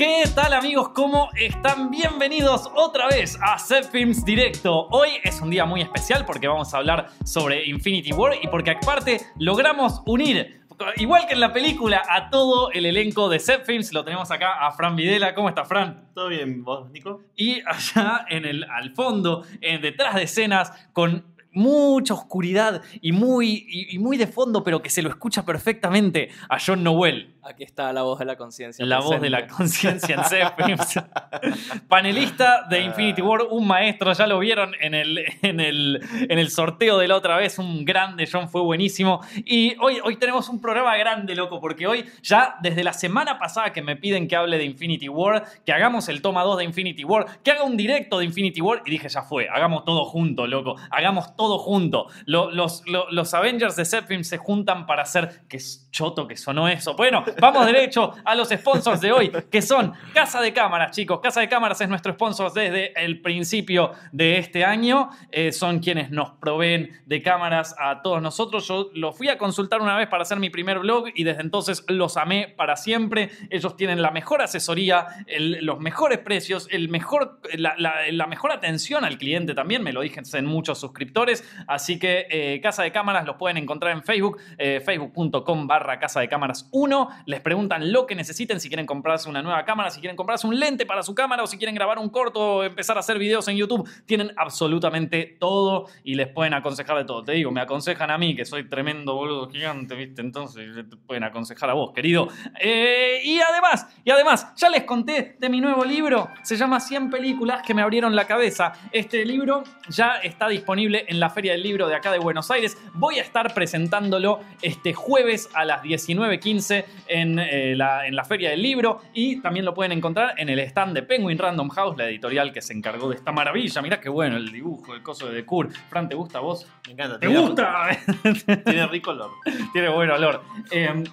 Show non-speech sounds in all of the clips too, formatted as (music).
¿Qué tal amigos? ¿Cómo están? Bienvenidos otra vez a Set Films Directo. Hoy es un día muy especial porque vamos a hablar sobre Infinity War y porque aparte logramos unir, igual que en la película, a todo el elenco de Set Films. Lo tenemos acá a Fran Videla. ¿Cómo está Fran? ¿Todo bien, vos, Nico? Y allá en el, al fondo, en detrás de escenas, con mucha oscuridad y muy, y, y muy de fondo, pero que se lo escucha perfectamente a John Noel. Aquí está la voz de la conciencia. La voz de la conciencia en (laughs) Zeppelins. Panelista de Infinity War, un maestro, ya lo vieron en el, en, el, en el sorteo de la otra vez, un grande, John fue buenísimo. Y hoy, hoy tenemos un programa grande, loco, porque hoy ya desde la semana pasada que me piden que hable de Infinity War, que hagamos el toma 2 de Infinity War, que haga un directo de Infinity War, y dije, ya fue, hagamos todo junto, loco, hagamos todo junto. Lo- los, lo- los Avengers de Zeppelin se juntan para hacer, que choto que sonó eso. Bueno, vamos derecho a los sponsors de hoy, que son Casa de Cámaras, chicos. Casa de Cámaras es nuestro sponsor desde el principio de este año. Eh, son quienes nos proveen de cámaras a todos nosotros. Yo lo fui a consultar una vez para hacer mi primer blog y desde entonces los amé para siempre. Ellos tienen la mejor asesoría, los mejores precios, el mejor, la, la- la mejor atención al cliente también. Me lo dicen muchos suscriptores. Así que eh, Casa de Cámaras los pueden encontrar en Facebook, eh, facebook.com barra Casa de Cámaras 1. Les preguntan lo que necesiten, si quieren comprarse una nueva cámara, si quieren comprarse un lente para su cámara o si quieren grabar un corto o empezar a hacer videos en YouTube. Tienen absolutamente todo y les pueden aconsejar de todo. Te digo, me aconsejan a mí, que soy tremendo boludo gigante, ¿viste? Entonces te pueden aconsejar a vos, querido. Eh, y además, y además, ya les conté de mi nuevo libro. Se llama 100 películas que me abrieron la cabeza. Este libro ya está disponible en la Feria del Libro de acá de Buenos Aires. Voy a estar presentándolo este jueves a las 19.15 en, eh, la, en la Feria del Libro y también lo pueden encontrar en el stand de Penguin Random House, la editorial que se encargó de esta maravilla. Mirá qué bueno el dibujo, el coso de Decur. Fran, ¿te gusta a vos? Me encanta. ¿Te gusta? Tiene rico olor. (laughs) Tiene buen olor. Eh,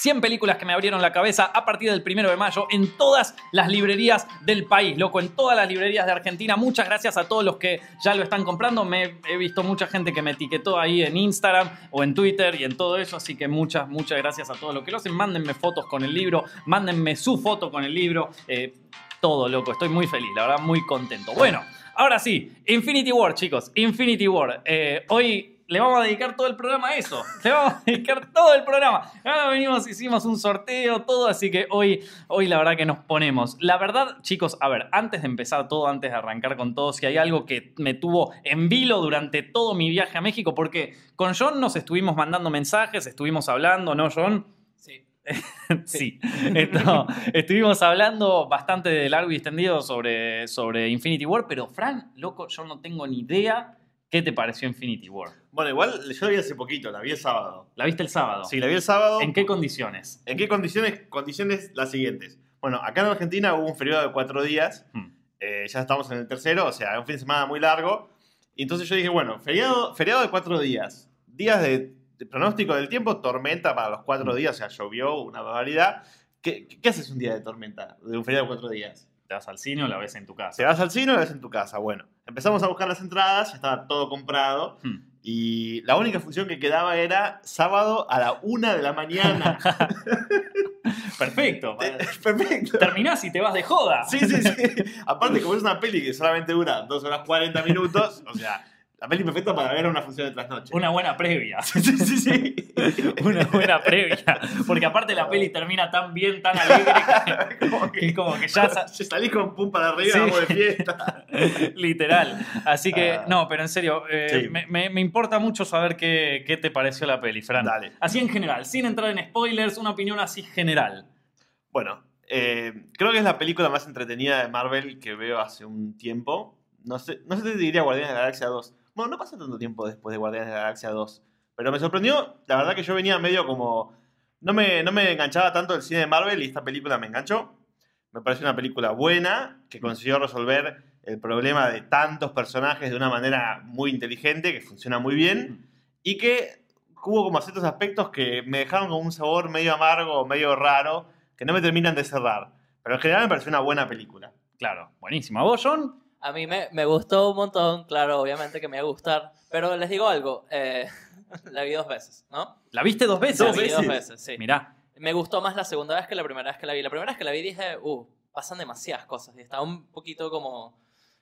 100 películas que me abrieron la cabeza a partir del primero de mayo en todas las librerías del país, loco, en todas las librerías de Argentina. Muchas gracias a todos los que ya lo están comprando. Me he visto mucha gente que me etiquetó ahí en Instagram o en Twitter y en todo eso, así que muchas, muchas gracias a todos los que lo hacen. Mándenme fotos con el libro, mándenme su foto con el libro. eh, todo, loco, estoy muy feliz, la verdad, muy contento. Bueno, ahora sí, Infinity War, chicos, Infinity War. Eh, hoy le vamos a dedicar todo el programa a eso. Le vamos a dedicar todo el programa. Ahora venimos, hicimos un sorteo, todo, así que hoy, hoy la verdad que nos ponemos. La verdad, chicos, a ver, antes de empezar todo, antes de arrancar con todo, si hay algo que me tuvo en vilo durante todo mi viaje a México, porque con John nos estuvimos mandando mensajes, estuvimos hablando, ¿no, John? Sí. (laughs) sí. Esto, estuvimos hablando bastante de largo y extendido sobre, sobre Infinity War, pero Fran, loco, yo no tengo ni idea qué te pareció Infinity War. Bueno, igual yo la vi hace poquito, la vi el sábado. ¿La viste el sábado? Sí, la vi el sábado. ¿En qué condiciones? ¿En qué condiciones? Condiciones las siguientes. Bueno, acá en Argentina hubo un feriado de cuatro días. Hmm. Eh, ya estamos en el tercero, o sea, un fin de semana muy largo. Y entonces yo dije, bueno, feriado, feriado de cuatro días. Días de, de pronóstico del tiempo, tormenta para los cuatro días, o sea, llovió, una barbaridad. ¿Qué, qué haces un día de tormenta? De un feriado de cuatro días. ¿Te vas al cine o la ves en tu Te casa? vas al cine o la ves en tu casa. Bueno, empezamos a buscar las entradas, ya estaba todo comprado. Hmm. Y la única función que quedaba era sábado a la una de la mañana. (laughs) Perfecto. (laughs) Perfecto. Terminás y te vas de joda. Sí, sí, sí. Aparte, como es una peli que solamente dura 2 horas 40 minutos, o sea, la peli perfecta para ver una función de trasnoche. Una buena previa. (laughs) Sí, sí, sí. (laughs) Una buena previa. Porque aparte la peli termina tan bien, tan alegre, que, (laughs) Como que como que ya sa- ya salís con pum para arriba, Sí. vamos de fiesta. Literal. Así que, Ah. no, pero en serio, eh, Sí. me, me- me importa mucho saber qué, qué te pareció la peli, Fran. Dale. Así en general, sin entrar en spoilers, una opinión así general. Bueno, eh, creo que es la película más entretenida de Marvel que veo hace un tiempo. No sé, no sé si te diría Guardianes de la Galaxia 2. Bueno, no pasa tanto tiempo después de Guardianes de la Galaxia 2. Pero me sorprendió, la verdad que yo venía medio como... No me, no me enganchaba tanto el cine de Marvel y esta película me enganchó. Me pareció una película buena, que consiguió resolver el problema de tantos personajes de una manera muy inteligente, que funciona muy bien, y que hubo como ciertos aspectos que me dejaron con un sabor medio amargo, medio raro, que no me terminan de cerrar. Pero en general me pareció una buena película. Claro, buenísima. ¿Vos, John? A mí me, me gustó un montón, claro, obviamente que me va a gustar. Pero les digo algo, eh, (laughs) la vi dos veces, ¿no? ¿La viste dos veces? La Dos vi veces. dos veces, sí. Mirá. Me gustó más la segunda vez que la primera vez que la vi. La primera vez que la vi dije, uh, pasan demasiadas cosas y está un poquito como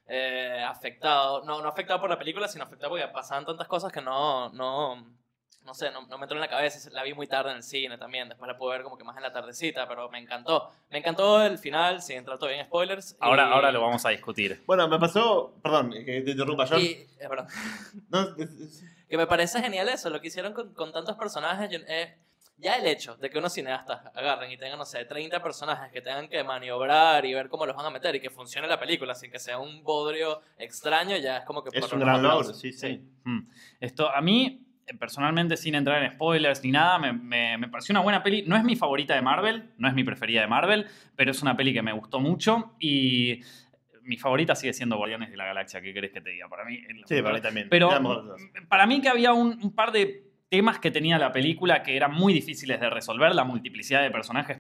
eh, afectado, no, no afectado por la película, sino afectado porque pasaban tantas cosas que no, no, no sé, no, no me entró en la cabeza, la vi muy tarde en el cine también, después la pude ver como que más en la tardecita, pero me encantó. Me encantó el final, sin entrar todavía en spoilers. Ahora, y- ahora lo vamos a discutir. Bueno, me pasó. Perdón, que te interrumpa yo. Y, eh, perdón. (laughs) No, Que me parece genial eso, lo que hicieron con, con tantos personajes. yo- eh, ya el hecho de que unos cineastas agarren y tengan, no sé, 30 personajes que tengan que maniobrar y ver cómo los van a meter y que funcione la película sin que sea un bodrio extraño, ya es como que... es por un gran logro, sí, sí. Mm. Esto, a mí, personalmente, sin entrar en spoilers ni nada, me, me- me pareció una buena peli. No es mi favorita de Marvel, no es mi preferida de Marvel, pero es una peli que me gustó mucho y mi favorita sigue siendo Guardianes de la Galaxia. ¿Qué querés que te diga? Para mí, Sí, para mí también. Pero para mí que había un, un par de temas que tenía la película que eran muy difíciles de resolver, la multiplicidad de personajes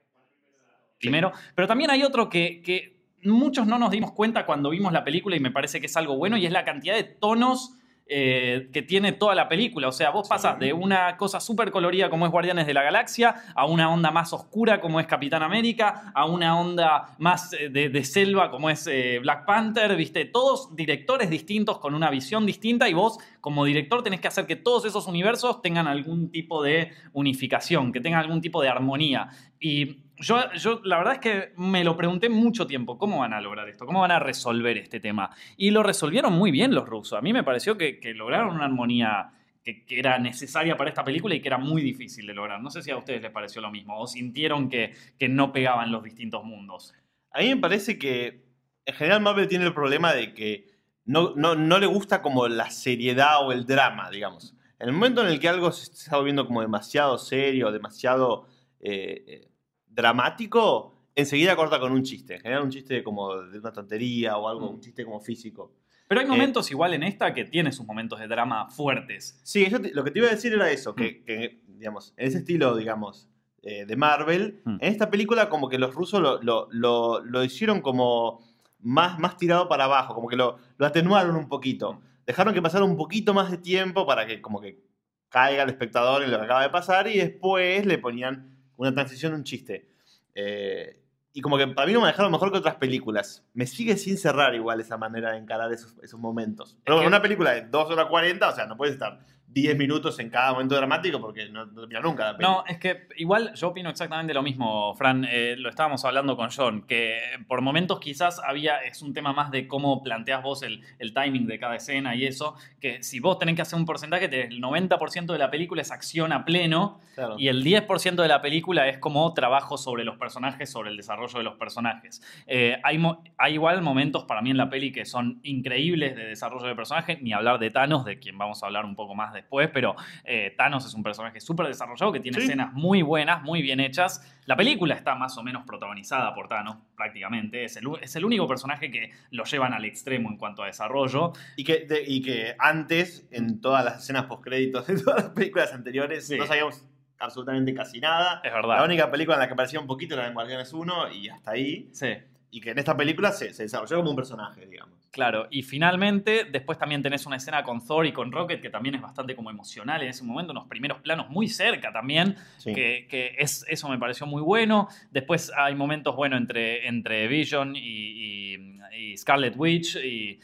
primero, pero también hay otro que, que muchos no nos dimos cuenta cuando vimos la película y me parece que es algo bueno y es la cantidad de tonos eh, que tiene toda la película. O sea, vos Sí. pasas de una cosa súper colorida como es Guardianes de la Galaxia a una onda más oscura como es Capitán América, a una onda más eh, de, de selva como es eh, Black Panther, viste, todos directores distintos con una visión distinta y vos como director tenés que hacer que todos esos universos tengan algún tipo de unificación, que tengan algún tipo de armonía. Y yo, yo la verdad es que me lo pregunté mucho tiempo, ¿cómo van a lograr esto? ¿Cómo van a resolver este tema? Y lo resolvieron muy bien los rusos. A mí me pareció que, que lograron una armonía que, que era necesaria para esta película y que era muy difícil de lograr. No sé si a ustedes les pareció lo mismo o sintieron que, que no pegaban los distintos mundos. A mí me parece que en general Marvel tiene el problema de que no, no, no le gusta como la seriedad o el drama, digamos. En el momento en el que algo se está volviendo como demasiado serio, demasiado eh, eh, dramático, enseguida corta con un chiste. En general un chiste como de una tontería o algo, Mm. un chiste como físico. Pero hay Eh, momentos igual en esta que tiene sus momentos de drama fuertes. Sí, te- lo que te iba a decir era eso, que, que, digamos, en ese estilo, digamos, eh, de Marvel, Mm. en esta película como que los rusos lo, lo- lo- lo hicieron como más, más tirado para abajo, como que lo, lo atenuaron un poquito. Dejaron que pasara un poquito más de tiempo para que como que caiga el espectador en lo que acaba de pasar y después le ponían una transición, un chiste. Eh, y como que para mí lo manejaron mejor que otras películas. Me sigue sin cerrar igual esa manera de encarar esos, esos momentos. Pero que- una película de 2 horas 40, o sea, no puedes estar 10 minutos en cada momento dramático porque no, no termina nunca la. No, es que igual yo opino exactamente lo mismo, Fran. Eh, lo estábamos hablando con John, que por momentos quizás había, es un tema más de cómo planteas vos el, el timing de cada escena y eso, que si vos tenés que hacer un porcentaje, el 90% de la película es acción a pleno Claro. y el 10% de la película es como trabajo sobre los personajes, sobre el desarrollo de los personajes. Eh, hay, hay igual momentos para mí en la peli que son increíbles de desarrollo de personaje, ni hablar de Thanos, de quien vamos a hablar un poco más después, pero eh, Thanos es un personaje súper desarrollado que tiene Sí. escenas muy buenas, muy bien hechas. La película está más o menos protagonizada por Thanos, prácticamente. Es el, es el único personaje que lo llevan al extremo en cuanto a desarrollo. Y que, de- y que antes, en todas las escenas postcréditos de todas las películas anteriores, Sí. no sabíamos absolutamente casi nada. Es La verdad. única película en la que aparecía un poquito era en Guardianes 1 y hasta ahí. Sí. Y que en esta película se, se desarrolló como un personaje, digamos. Claro, y finalmente, después también tenés una escena con Thor y con Rocket que también es bastante como emocional en ese momento, unos primeros planos muy cerca también, Sí. que, que es, eso me pareció muy bueno. Después hay momentos, bueno, entre, entre Vision y, y- y Scarlet Witch y,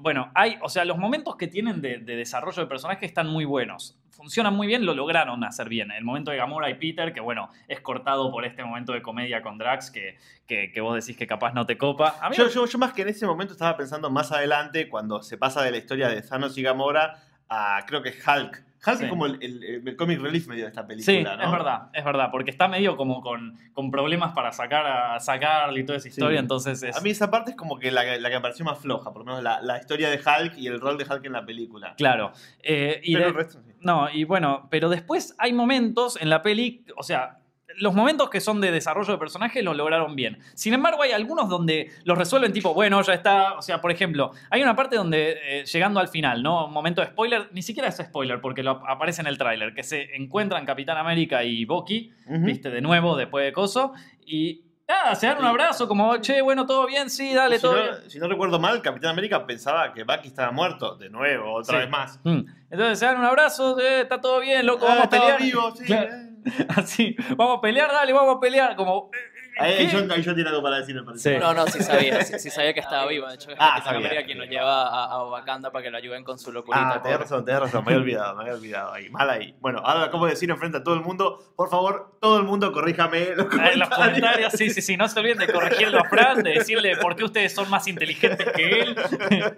bueno, hay, o sea, los momentos que tienen de, de desarrollo de personaje están muy buenos. Funcionan muy bien, lo lograron hacer bien. El momento de Gamora y Peter, que bueno, es cortado por este momento de comedia con Drax, que, que, que vos decís que capaz no te copa. A mí Yo, yo, yo más que en ese momento estaba pensando más adelante cuando se pasa de la historia de Thanos y Gamora a creo que Hulk. Hulk Sí. es como el, el, el comic relief medio de esta película, Sí, ¿no? es verdad, es verdad, porque está medio como con, con problemas para sacar a sacarle y toda esa historia, Sí. entonces es... A mí esa parte es como que la, la que me pareció más floja, por lo menos la, la historia de Hulk y el rol de Hulk en la película. Claro. Eh, y Pero de- el resto, sí. No, y bueno, pero después hay momentos en la peli, o sea, los momentos que son de desarrollo de personaje los lograron bien. Sin embargo, hay algunos donde los resuelven tipo, bueno, ya está, o sea, por ejemplo, hay una parte donde eh, llegando al final, ¿no? Un momento de spoiler, ni siquiera es spoiler porque lo aparece en el tráiler, que se encuentran Capitán América y Bucky, viste, de nuevo después de Coso, y nada, se dan un abrazo como, che, bueno, todo bien, sí, dale, si, todo no, bien. si no recuerdo mal, Capitán América pensaba que Bucky estaba muerto. De nuevo, otra Sí. vez más. Mm. Entonces se dan un abrazo, eh, está todo bien, loco, Ah, vamos a estaba pelear. vivo, sí. Claro. eh. (laughs) Así, vamos a pelear, dale, vamos a pelear. Como, Ahí, yo, ahí yo tiene algo para decir, me parece. Sí. No, no, sí sabía, sí, sí sabía que estaba (laughs) vivo. De hecho, es Ah, sabía. América quien lo lleva a, a Wakanda para que lo ayuden con su locurita. Ah, tenés razón, tenés razón, me había olvidado, me había olvidado ahí, mal ahí. Bueno, ahora lo acabo de decir enfrente a todo el mundo, por favor, todo el mundo corríjame los comentarios. En los comentarios, sí, sí, sí. No se olviden de corregirlo a Fran, de decirle por qué ustedes son más inteligentes que él. (laughs)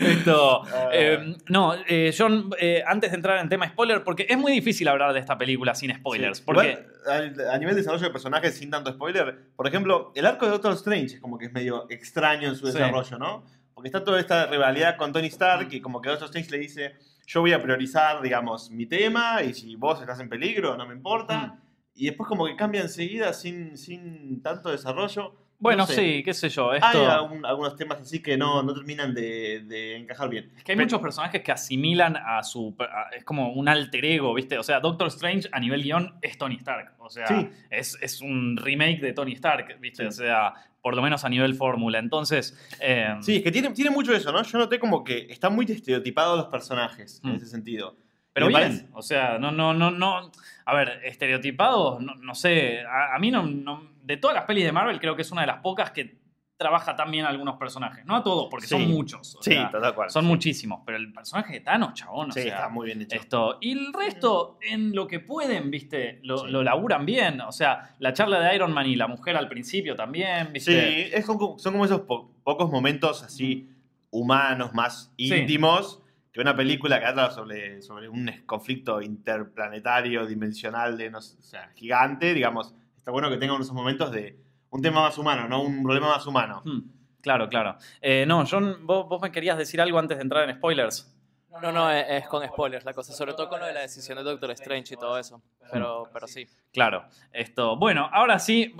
Esto. eh, no, eh, John, eh, antes de entrar en tema spoiler, porque es muy difícil hablar de esta película sin spoilers. Sí. Porque. A, a nivel de desarrollo de personajes, sin tanto spoiler, por ejemplo, el arco de Doctor Strange es como que es medio extraño en su Sí. desarrollo, ¿no? Porque está toda esta rivalidad con Tony Stark y como que Doctor Strange le dice, yo voy a priorizar, digamos, mi tema y si vos estás en peligro, no me importa. Mm. Y después como que cambia enseguida sin, sin tanto desarrollo. Bueno, No sé. sí, qué sé yo. Hay Esto, algún- algunos temas así que no, no terminan de, de encajar bien. es que hay muchos personajes que asimilan a su. a- es como un alter ego, ¿viste? O sea, Doctor Strange a nivel guion es Tony Stark. O sea, Sí. es, es un remake de Tony Stark, ¿viste? Sí. O sea, por lo menos a nivel fórmula. Entonces. eh, Sí, es que tiene, tiene mucho eso, ¿no? Yo noté como que están muy estereotipados los personajes en Mm. ese sentido. Pero bien, parece- o sea, no, no, no, no. A ver, estereotipados, no, no sé. A, a mí no, no- De todas las pelis de Marvel, creo que es una de las pocas que trabaja tan bien algunos personajes. No a todos, porque son Sí. muchos. o Sí, sea, total cual. son sí. muchísimos. Pero el personaje de Thanos, chabón, o Sí, sea, está muy bien hecho. Esto. Y el resto, en lo que pueden, ¿viste? Lo, Sí. lo laburan bien. O sea, la charla de Iron Man y la mujer al principio también, Sí, ¿viste? es como- son como esos po- pocos momentos así humanos, más Sí. íntimos, que una película que habla sobre, sobre un conflicto interplanetario, dimensional, de, no sé, gigante, digamos. Está bueno que tengan esos momentos de un tema más humano, ¿no? Un problema más humano. Hmm, Claro, claro. Eh, no, John, vos, vos me querías decir algo antes de entrar en spoilers. No, no, es, es con spoilers la cosa, sobre todo con lo de la decisión de Doctor Strange y todo eso. Pero, pero sí. Claro, esto. Bueno, ahora sí,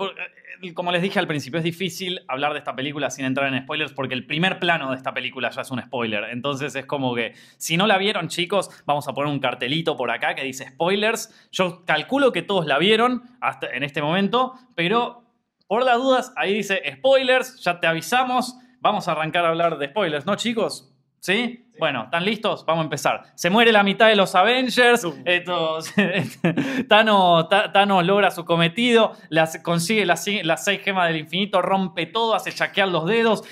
eh, como les dije al principio, es difícil hablar de esta película sin entrar en spoilers porque el primer plano de esta película ya es un spoiler. Entonces es como que, si no la vieron, chicos, vamos a poner un cartelito por acá que dice spoilers. Yo calculo que todos la vieron hasta en este momento, pero por las dudas, ahí dice spoilers, ya te avisamos. Vamos a arrancar a hablar de spoilers, ¿no, chicos? ¿Sí? Bueno, ¿están listos? Vamos a empezar. Se muere la mitad de los Avengers. Estos, (laughs) Thanos, logra su cometido. las- consigue las, las seis gemas del infinito. Rompe todo. Hace chaquear los dedos.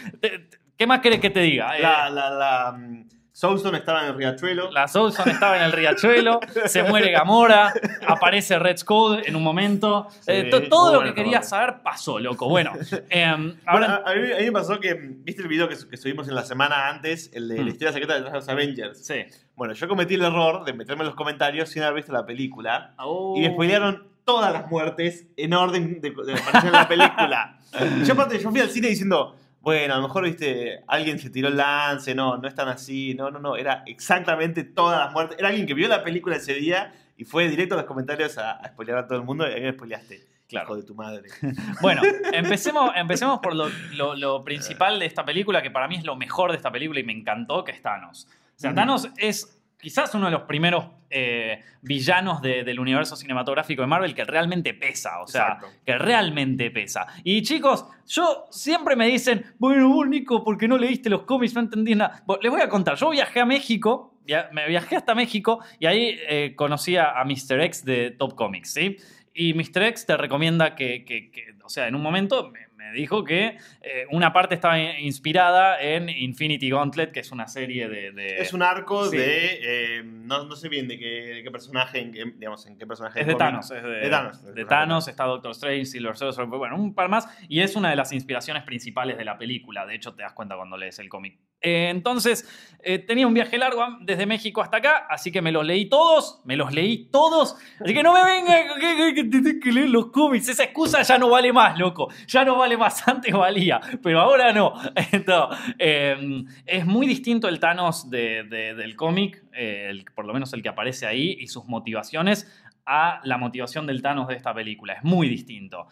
¿Qué más querés que te diga? Eh, La, la, la, mm, Soulstone estaba en el riachuelo. la Soulson estaba en el riachuelo. se muere Gamora. Aparece Red Skull en un momento. Eh, Sí, todo lo que querías todo. saber pasó, loco. Bueno, (laughs) em, Bueno, ahora. a, a mí, a mí me pasó que, ¿viste el video que, su- que subimos en la semana antes? El de Mm. la historia secreta de los Avengers. Sí. Bueno, yo cometí el error de meterme en los comentarios sin haber visto la película. Oh. Y me spoilearon todas las muertes en orden de, de aparecer en la película. (laughs) yo aparte, yo fui al cine diciendo, bueno, a lo mejor, viste, alguien se tiró el lance, no, no es tan así, no, no, no, era exactamente todas las muertes. Era alguien que vio la película ese día y fue directo a los comentarios a, a spoilear a todo el mundo y a mí me spoileaste. Claro. Hijo de tu madre. (laughs) Bueno, empecemos, empecemos por lo, lo- lo principal de esta película, que para mí es lo mejor de esta película y me encantó, que es Thanos. O sea. Thanos es quizás uno de los primeros eh, villanos de- del universo cinematográfico de Marvel que realmente pesa, o sea, Exacto. que realmente pesa. Y chicos, yo siempre me dicen, bueno, vos Nico, porque no leíste los cómics, no entendí nada. Bueno, les voy a contar, yo viajé a México, me viajé hasta México y ahí eh, conocí a, Mr. X de Top Comics, ¿sí? Y Mr. X te recomienda que, que- que- o sea, en un momento me, me dijo que eh, una parte estaba inspirada en Infinity Gauntlet, que es una serie de... de- Es un arco Sí. de. eh, no, no sé bien de qué, de qué personaje, en qué, digamos, en qué personaje. Es de. Thanos, es de, De Thanos, de de Thanos, está Doctor Strange, Silver Surfer, bueno, un par más. Y es una de las inspiraciones principales de la película. De hecho, te das cuenta cuando lees el cómic. Eh, entonces, eh, tenía un viaje largo desde México hasta acá, así que me los leí todos, me los leí todos. Así que no me venga que, que- que leer los cómics. Esa excusa ya no vale más, loco. Ya no vale más. (laughs) Antes valía, pero ahora no. (laughs) Entonces, eh, es muy distinto el Thanos de- de- del cómic, eh, por lo menos el que aparece ahí, y sus motivaciones a la motivación del Thanos de esta película. Es muy distinto.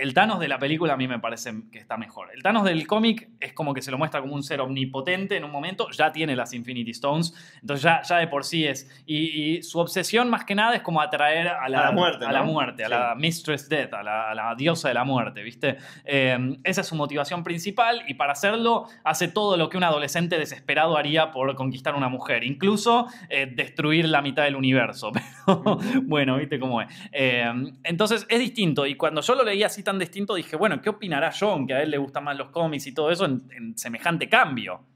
El Thanos de la película a mí me parece que está mejor. El Thanos del cómic es como que se lo muestra como un ser omnipotente en un momento, ya tiene las Infinity Stones, entonces ya, ya de por sí es. Y, y su obsesión más que nada es como atraer a la, A la muerte, a la, ¿no? muerte, a Sí. la Mistress Death, a la, a la diosa de la muerte, ¿viste? Eh, esa es su motivación principal y para hacerlo hace todo lo que un adolescente desesperado haría por conquistar una mujer, incluso eh, destruir la mitad del universo. (laughs) Pero bueno, viste cómo es. Eh, entonces es distinto y cuando yo lo leí así tan distinto, dije, bueno, ¿qué opinará John? Que a él le gustan más los cómics y todo eso en, en semejante cambio.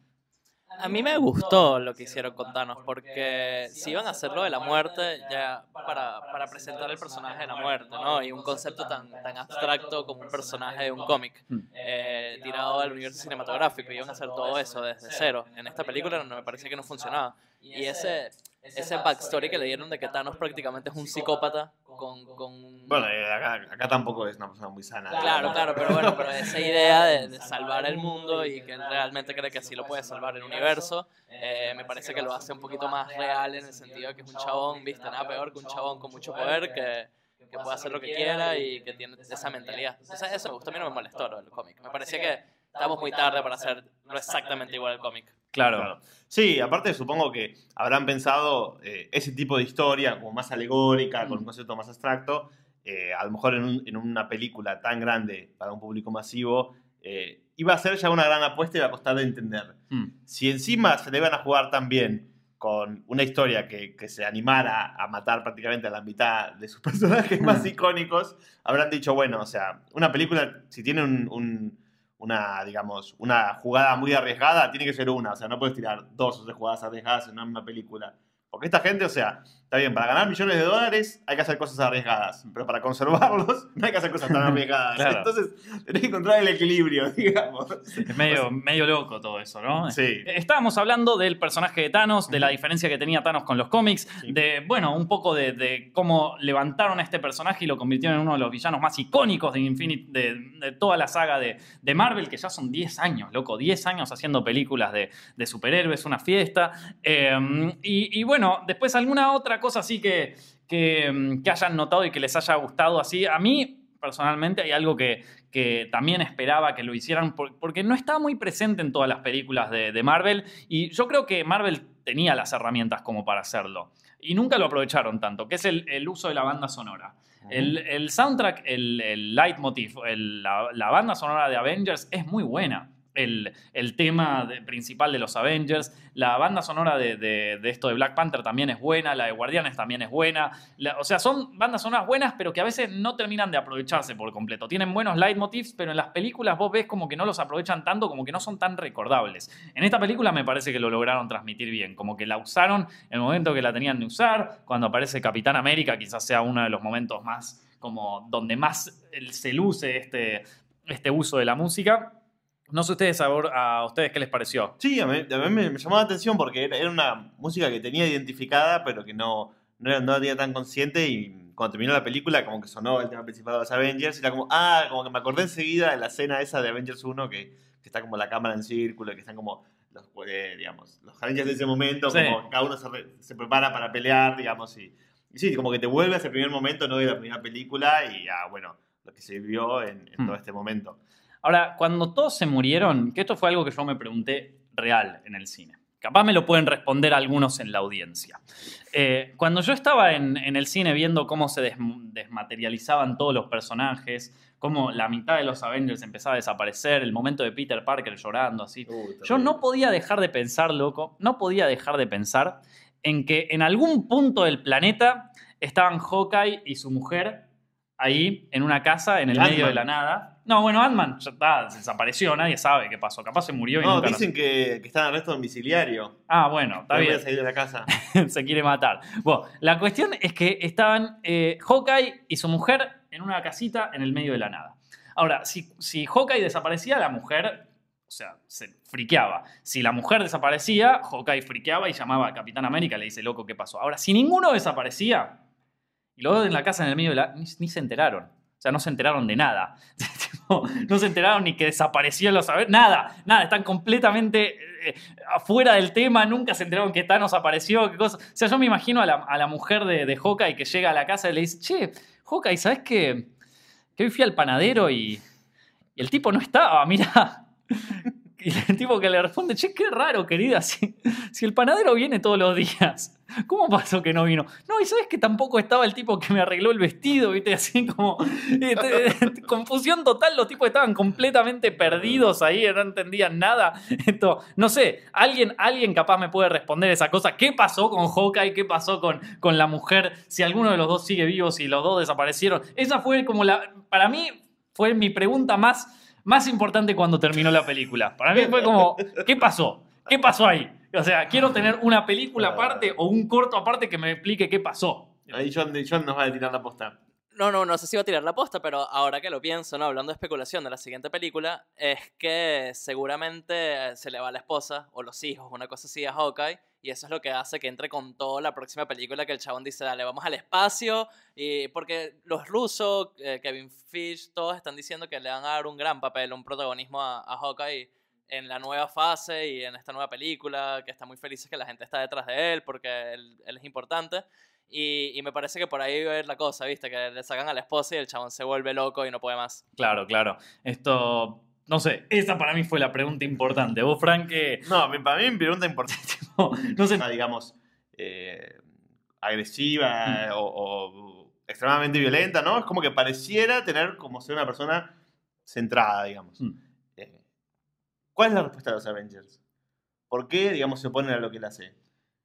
A mí me gustó lo que hicieron con Thanos, porque si iban a hacerlo de la muerte, ya para, para presentar el personaje de la muerte, ¿no? Y un concepto tan, tan abstracto como un personaje de un cómic, Hmm. eh, tirado al universo cinematográfico, iban a hacer todo eso desde cero. En esta película no me parecía que no funcionaba. Y ese, ese backstory que le dieron de que Thanos prácticamente es un psicópata con... con... Bueno, eh, acá, acá tampoco es una persona muy sana. Claro, claro, pero bueno, pero esa (laughs) idea de, de salvar el mundo y que él realmente cree que así lo puede salvar el universo, eh, me parece que lo hace un poquito más real en el sentido de que es un chabón, viste, nada peor que un chabón con mucho poder que, que puede hacer lo que quiera y que tiene esa mentalidad. Entonces eso me gustó, a mí no me molestó del cómic. Me parecía que estamos muy tarde para hacerlo exactamente igual al cómic. Claro. Claro. Sí, aparte supongo que habrán pensado eh, ese tipo de historia como más alegórica, con un concepto más abstracto, eh, a lo mejor en, un- en una película tan grande para un público masivo, eh, iba a ser ya una gran apuesta y iba a costar de entender. Mm. Si encima se le iban a jugar también con una historia que, que se animara a matar prácticamente a la mitad de sus (laughs) personajes más icónicos, habrán dicho, bueno, o sea, una película, si tiene un- un- una, digamos, una jugada muy arriesgada, tiene que ser una, o sea, no puedes tirar dos o tres jugadas arriesgadas en una misma película. Porque esta gente, o sea, está bien, para ganar millones de dólares hay que hacer cosas arriesgadas, pero para conservarlos (laughs) no hay que hacer cosas tan arriesgadas. Claro. Entonces, tenés que encontrar el equilibrio, (laughs) digamos. Es medio, medio loco todo eso, ¿no? Sí. Estábamos hablando del personaje de Thanos, de la diferencia que tenía Thanos con los cómics, Sí. de, bueno, un poco de, de cómo levantaron a este personaje y lo convirtieron en uno de los villanos más icónicos de, Infinite, de, de toda la saga de, de Marvel, que ya son 10 años, loco, 10 años haciendo películas de, de superhéroes, una fiesta. Eh, y, y bueno, después alguna otra cosa así que, que, que hayan notado y que les haya gustado así. A mí, personalmente, hay algo que, que también esperaba que lo hicieran por- porque no está muy presente en todas las películas de, de Marvel y yo creo que Marvel tenía las herramientas como para hacerlo y nunca lo aprovecharon tanto, que es el, el uso de la banda sonora. El, el soundtrack, el, el leitmotiv, la, la banda sonora de Avengers es muy buena. El, tema principal de los Avengers, la banda sonora de, esto de Black Panther también es buena, la de Guardianes también es buena. O sea, son bandas sonoras buenas, pero que a veces no terminan de aprovecharse por completo. Tienen buenos leitmotivs, pero en las películas vos ves como que no los aprovechan tanto, como que no son tan recordables. En esta película me parece que lo lograron transmitir bien, como que la usaron en el momento que la tenían de usar, cuando aparece Capitán América, quizás sea uno de los momentos más, como donde más se luce este, este uso de la música. No sé ustedes a, a ustedes qué les pareció. Sí, a mí, a mí me, me llamó la atención porque era, era una música que tenía identificada, pero que no, no, era, no tenía tan consciente. Y cuando terminó la película, como que sonó el tema principal de los Avengers. Y era como, ah, como que me acordé enseguida de la escena esa de Avengers 1, que, que está como la cámara en círculo, y que están como los, eh, digamos, los Avengers de ese momento, Sí. como cada uno se, re- se prepara para pelear, digamos. Y, y sí, como que te vuelve a ese primer momento, no de la primera película, y ah, bueno, lo que se en, en Hmm. todo este momento. Ahora, cuando todos se murieron, que esto fue algo que yo me pregunté real en el cine. Capaz me lo pueden responder algunos en la audiencia. Eh, cuando yo estaba en, en el cine viendo cómo se des- desmaterializaban todos los personajes, cómo la mitad de los Avengers empezaba a desaparecer, el momento de Peter Parker llorando así, yo no podía dejar de pensar, loco, no podía dejar de pensar en que en algún punto del planeta estaban Hawkeye y su mujer ahí en una casa en el medio de la nada. No, bueno, Ant-Man ya está, desapareció, nadie sabe qué pasó. Capaz se murió y No, nunca dicen que, que está en arresto domiciliario. Ah, bueno, está bien. voy a salir de la casa. (laughs) se quiere matar. Bueno, la cuestión es que estaban eh, Hawkeye y su mujer en una casita en el medio de la nada. Ahora, si, si Hawkeye desaparecía, la mujer, o sea, se friqueaba. Si la mujer desaparecía, Hawkeye friqueaba y llamaba a Capitán América y le dice, loco, ¿qué pasó? Ahora, si ninguno desaparecía, y luego en la casa en el medio de la... ni, se enteraron. O sea, no se enteraron de nada. (laughs) No se enteraron ni que desaparecieron los Avengers. Nada, nada. Están completamente eh, afuera del tema. Nunca se enteraron que Thanos apareció. Qué cosa. O sea, yo me imagino a la, a la mujer de, de Hawkeye que llega a la casa y le dice, che, Hawkeye, ¿sabes qué? Que hoy fui al panadero y, y el tipo no estaba, mira. (laughs) Y el tipo que le responde, che, qué raro, querida, si, si el panadero viene todos los días. (laughs) ¿Cómo pasó que no vino? No, y sabes que tampoco estaba el tipo que me arregló el vestido, viste, (laughs) así como este, (laughs) confusión total, los tipos estaban completamente perdidos ahí, no entendían nada. Esto, no sé, alguien, alguien capaz me puede responder esa cosa. ¿Qué pasó con Hawkeye? ¿Qué pasó con, con la mujer? Si alguno de los dos sigue vivo, si los dos desaparecieron. Esa fue como la, para mí, fue mi pregunta más, más importante cuando terminó la película. Para mí fue como, ¿qué pasó? ¿Qué pasó ahí? O sea, quiero tener una película aparte o un corto aparte que me explique qué pasó. Ahí John, John nos va a tirar la posta. No, no, no sé si va a tirar la posta, pero ahora que lo pienso, ¿no? Hablando de especulación de la siguiente película, es que seguramente se le va a la esposa o los hijos, una cosa así a Hawkeye, y eso es lo que hace que entre con toda la próxima película que el chabón dice, dale, vamos al espacio, y porque los rusos, eh, Kevin Fish, todos están diciendo que le van a dar un gran papel, un protagonismo a, a Hawkeye en la nueva fase y en esta nueva película, que está muy feliz que la gente está detrás de él porque él, él es importante. Y, y, me parece que por ahí va a ir la cosa, ¿viste? Que le sacan a la esposa y el chabón se vuelve loco y no puede más. Claro, claro. Esto, no sé, esa para mí fue la pregunta importante. Vos, Frank, que... No, para mí mi pregunta importante, (laughs) no sé, digamos, eh, agresiva o, o, extremadamente violenta, ¿no? Es como que pareciera tener como ser una persona centrada, digamos. Mm. ¿Cuál es la respuesta de los Avengers? ¿Por qué, digamos, se oponen a lo que él hace?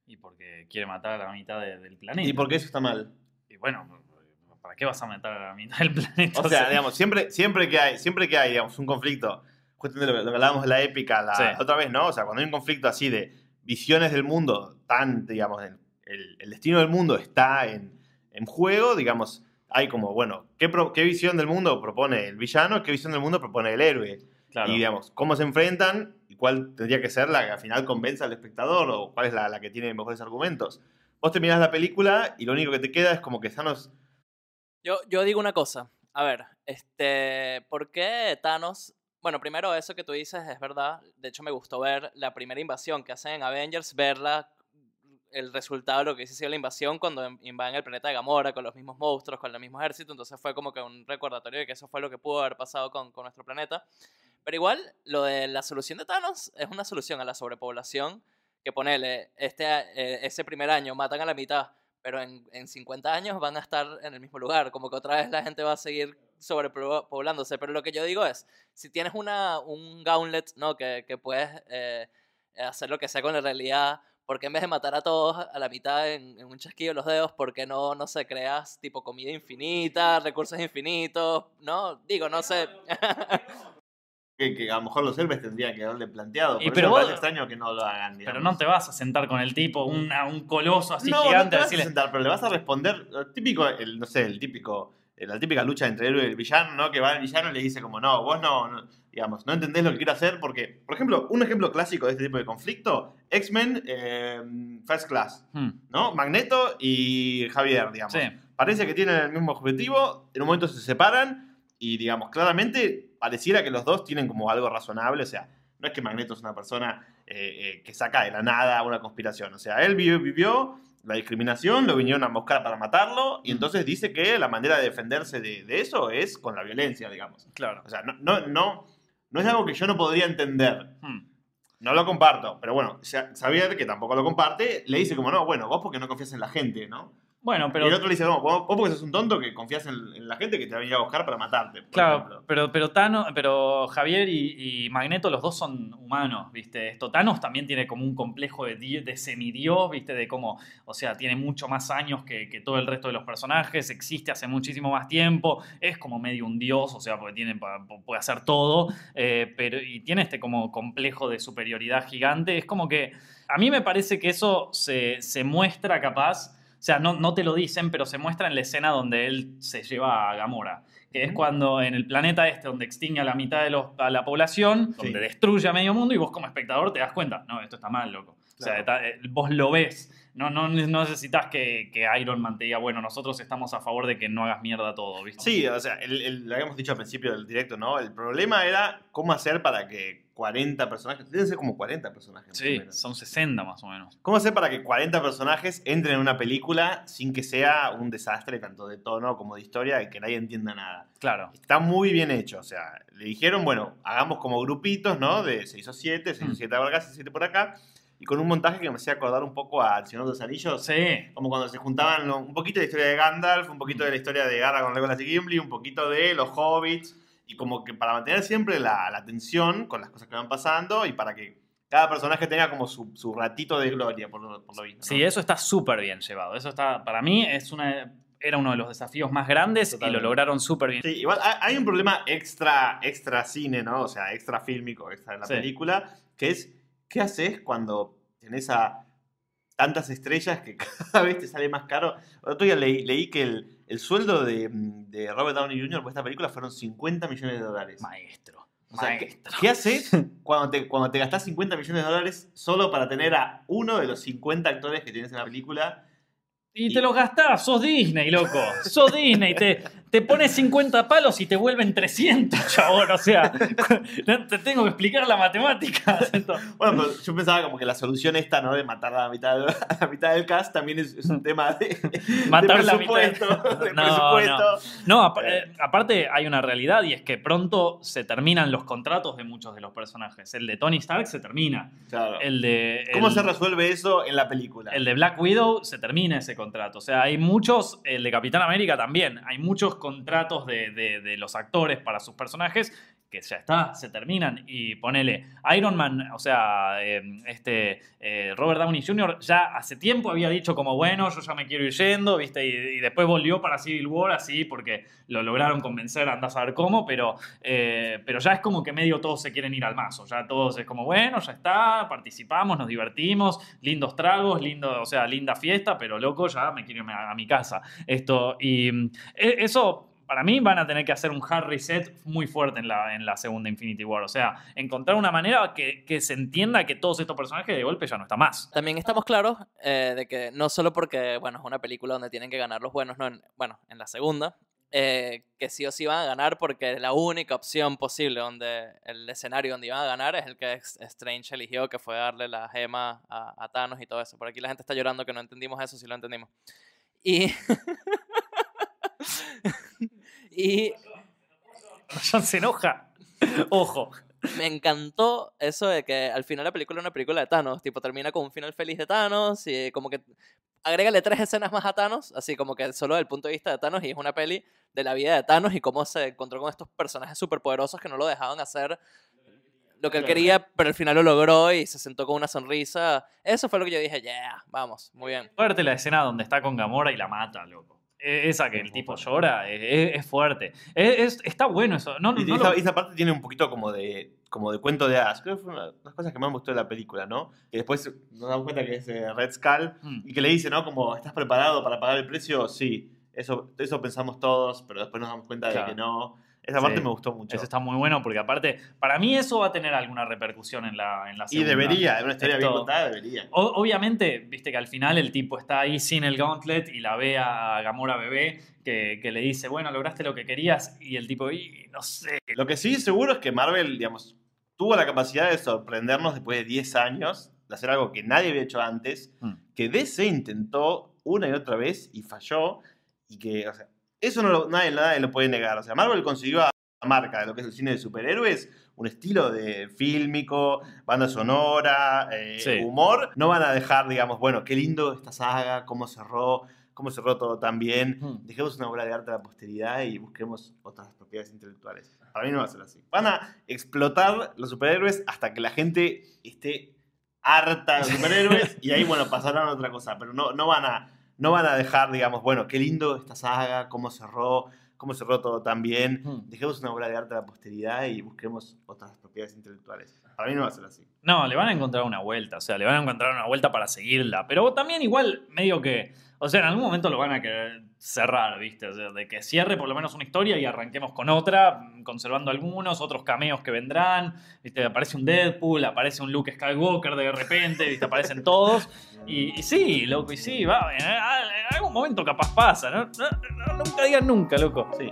Y porque quiere matar a la mitad de, del planeta. ¿Y por qué eso está mal? Y bueno, ¿para qué vas a matar a la mitad del (laughs) planeta? O sea, (laughs) digamos, siempre, siempre, que hay, siempre que hay, digamos, un conflicto, justamente lo que, lo que hablábamos de la épica la, Sí. otra vez, ¿no? O sea, cuando hay un conflicto así de visiones del mundo, tan, digamos, el, el- el destino del mundo está en, en juego, digamos, hay como, bueno, ¿qué, pro- ¿qué visión del mundo propone el villano? ¿Qué visión del mundo propone el héroe? Claro. Y digamos, cómo se enfrentan y cuál tendría que ser la que al final convenza al espectador o cuál es la, la que tiene mejores argumentos. Vos terminás la película y lo único que te queda es como que Thanos. Yo, yo digo una cosa. A ver, este, ¿por qué Thanos? Bueno, primero eso que tú dices es verdad. De hecho, me gustó ver la primera invasión que hacen en Avengers, verla, el resultado de lo que hizo sido la invasión cuando in- invaden el planeta de Gamora con los mismos monstruos, con el mismo ejército. Entonces fue como que un recordatorio de que eso fue lo que pudo haber pasado con, con nuestro planeta. Pero igual, lo de la solución de Thanos es una solución a la sobrepoblación que ponele, este, eh, ese primer año matan a la mitad, pero en, en 50 años van a estar en el mismo lugar, como que otra vez la gente va a seguir sobrepoblándose. Pero lo que yo digo es, si tienes una, un gauntlet, ¿no? Que, que puedes eh, hacer lo que sea con la realidad, ¿por qué en vez de matar a todos a la mitad en, en un chasquido de los dedos, por qué no, no sé, creas tipo comida infinita, recursos infinitos? No, digo, no sé. Que, que a lo mejor los héroes tendrían que haberle planteado. Y pero vos- parece extraño que no lo hagan. Pero digamos. no te vas a sentar con el tipo, una- un coloso así no, no gigante, te a vas a decirle. sentar, pero le vas a responder. Típico, el, no sé, el típico. eh, La típica lucha entre el héroe y el villano, ¿no? Que va el villano y le dice como, no, vos no, no, digamos, no entendés lo que quiero hacer porque, por ejemplo, un ejemplo clásico de este tipo de conflicto, X-Men eh, First Class, Hmm, ¿no? Magneto y Javier, digamos. sí, Parece que tienen el mismo objetivo, en un momento se separan y, digamos, claramente pareciera que los dos tienen como algo razonable, o sea, no es que Magneto es una persona eh, eh, que saca de la nada una conspiración, o sea, él vivió, vivió la discriminación, lo vinieron a buscar para matarlo y entonces dice que la manera de defenderse de, de eso es con la violencia, digamos. claro. O sea, no, no, no, no es algo que yo no podría entender. Hmm. No lo comparto, pero bueno, Xavier, que tampoco lo comparte, le dice como, no, bueno, vos porque no confías en la gente, ¿no? Bueno, pero y el otro le dice, no, vos, vos porque sos un tonto que confías en, en la gente que te va a venir a buscar para matarte. por Claro, ejemplo. pero, pero, Thanos, pero Javier y, y Magneto, los dos son humanos, ¿viste? Esto, Thanos también tiene como un complejo de, de semidios, ¿viste? De cómo, o sea, tiene mucho más años que, que todo el resto de los personajes, existe hace muchísimo más tiempo, es como medio un dios, o sea, porque tiene, puede hacer todo, eh, pero, y tiene este como complejo de superioridad gigante. Es como que a mí me parece que eso se, se muestra capaz. O sea, no, no te lo dicen, pero se muestra en la escena donde él se lleva a Gamora. Que es cuando en el planeta este, donde extingue a la mitad de los- a la población, Sí. donde destruye a medio mundo y vos como espectador te das cuenta, no, esto está mal, loco. O sea, está- eh, vos lo ves. No, no, no necesitas que, que Iron Man te diga, bueno, nosotros estamos a favor de que no hagas mierda todo, ¿viste? Sí, o sea, el- el- lo habíamos dicho al principio del directo, ¿no? El problema era cómo hacer para que 40 personajes, deben ser como 40 personajes. Sí, son 60 más o menos. ¿Cómo hacer para que 40 personajes entren en una película sin que sea un desastre tanto de tono como de historia y que nadie entienda nada? Claro. Está muy bien hecho, o sea, le dijeron, bueno, hagamos como grupitos, ¿no? De 6 o 7, 6 o Mm. 7 por acá, 6 o 7 por acá, y con un montaje que me hacía acordar un poco al Señor de los Anillos. Sí. Como cuando se juntaban un poquito de la historia de Gandalf, un poquito de la historia de Aragorn, Legolas y Gimli, un poquito de los hobbits, y como que para mantener siempre la, la tensión con las cosas que van pasando y para que cada personaje tenga como su, su ratito de gloria, por lo, por lo visto. ¿no? Sí, eso está súper bien llevado. Eso está, para mí, es una. era uno de los desafíos más grandes y lo lograron súper bien. Sí, igual hay- hay un problema extra, extra cine, ¿no? O sea, extra fílmico, extra en la Sí. película, que es, ¿qué haces cuando tenés a tantas estrellas que (laughs) cada vez te sale más caro? El otro día leí, leí que el, el sueldo de, de Robert Downey Jr. por esta película fueron 50 millones de dólares. Maestro. O sea, ¿qué, maestro. qué haces (laughs) cuando te, cuando te gastás 50 millones de dólares solo para tener a uno de los 50 actores que tienes en la película? Y te los gastás, sos Disney, loco. Sos Disney, te, te pones 50 palos y te vuelven 300, chabón. O sea, no te tengo que explicar la matemática. Bueno, pero yo pensaba como que la solución esta, ¿no? De matar a la mitad, a la mitad del cast también es, es un tema de, Matar de la mitad. presupuesto. De No, presupuesto. No, apa- eh, aparte hay una realidad y es que pronto se terminan los contratos de muchos de los personajes. El de Tony Stark se termina. Claro. El de. ¿Cómo se resuelve eso en la película? El de Black Widow se termina ese contrato. O sea, hay muchos, el de Capitán América también, hay muchos contratos de, los actores para sus personajes que ya está, se terminan. Y ponele, Iron Man, o sea, eh, este eh, Robert Downey Jr. ya hace tiempo había dicho como, bueno, yo ya me quiero ir yendo, ¿viste? Y, después volvió para Civil War así porque lo lograron convencer, andás a ver cómo, pero, eh, pero ya es como que medio todos se quieren ir al mazo. Ya todos es como, bueno, ya está, participamos, nos divertimos, lindos tragos, lindo, o sea, linda fiesta, pero loco, ya me quiero a, a mi casa. Esto, y mm, e- eso para mí van a tener que hacer un hard reset muy fuerte en la, en la segunda Infinity War. O sea, encontrar una manera que, que se entienda que todos estos personajes de golpe ya no están más. También estamos claros eh, de que no solo porque, bueno, es una película donde tienen que ganar los buenos, no en- bueno, en la segunda, eh, que sí o sí van a ganar porque la única opción posible donde el escenario donde iban a ganar es el que Strange eligió, que fue darle la gema a, a Thanos y todo eso. Por aquí la gente está llorando que no entendimos eso, sí lo entendimos. Y... (laughs) y (laughs) John se enoja. Ojo. me encantó eso de que al final la película es una película de Thanos, tipo termina con un final feliz de Thanos y como que agrégale tres escenas más a Thanos, así como que solo del punto de vista de Thanos y es una peli de la vida de Thanos y cómo se encontró con estos personajes superpoderosos que no lo dejaban hacer lo que él quería, pero al final lo logró y se sentó con una sonrisa. Eso fue lo que yo dije, yeah, vamos, muy bien. Fuerte la escena donde está con Gamora y la mata, loco. E- Esa que el tipo llora, e- e- es, fuerte. Es, es- está bueno eso. No, Y no esa, lo- esa parte tiene un poquito como de, como de cuento de hadas. Creo que fue una de las cosas que más me gustó de la película, ¿no? Que después nos damos cuenta que es eh, Red Skull Mm. y que le dice, ¿no? Como, ¿estás preparado para pagar el precio? Sí. Eso, eso pensamos todos, pero después nos damos cuenta de Claro. que no. Esa parte Sí. me gustó mucho. Eso está muy bueno porque aparte, para mí eso va a tener alguna repercusión en la, en la y segunda. debería, en una historia bien contada, debería. O- obviamente, viste que al final el tipo está ahí sin el gauntlet y la ve a Gamora bebé que, que le dice, bueno, lograste lo que querías y el tipo, y no sé. Lo que sí seguro es que Marvel, digamos, tuvo la capacidad de sorprendernos después de 10 años, de hacer algo que nadie había hecho antes, Mm. que DC intentó una y otra vez y falló, y que, o sea, eso no lo- nadie, nadie lo puede negar. O sea, Marvel consiguió a la marca de lo que es el cine de superhéroes, un estilo de fílmico, banda sonora, eh, Sí. humor. No van a dejar, digamos, bueno, qué lindo esta saga, cómo cerró, cómo cerró todo tan bien. Mm. Dejemos una obra de arte a la posteridad y busquemos otras propiedades intelectuales. Para mí no va a ser así. Van a explotar los superhéroes hasta que la gente esté harta de los superhéroes (laughs) y ahí, bueno, pasarán a otra cosa. Pero no, no, van a, no van a dejar, digamos, bueno, qué lindo esta saga, cómo cerró, cómo cerró todo tan bien. Mm. Dejemos una obra de arte a la posteridad y busquemos otras propiedades intelectuales. Para mí no va a ser así. No, le van a encontrar una vuelta, o sea, le van a encontrar una vuelta para seguirla. Pero también igual, medio que, o sea, en algún momento lo van a querer cerrar, ¿viste? De que cierre por lo menos una historia y arranquemos con otra, mm, conservando algunos, otros cameos que vendrán, ¿viste? Aparece un Deadpool, aparece un Luke Skywalker de repente, ¿viste? Aparecen todos. Y, y sí, loco, y sí, va, en, algún momento capaz pasa. No- no- nunca digan nunca, loco. Sí.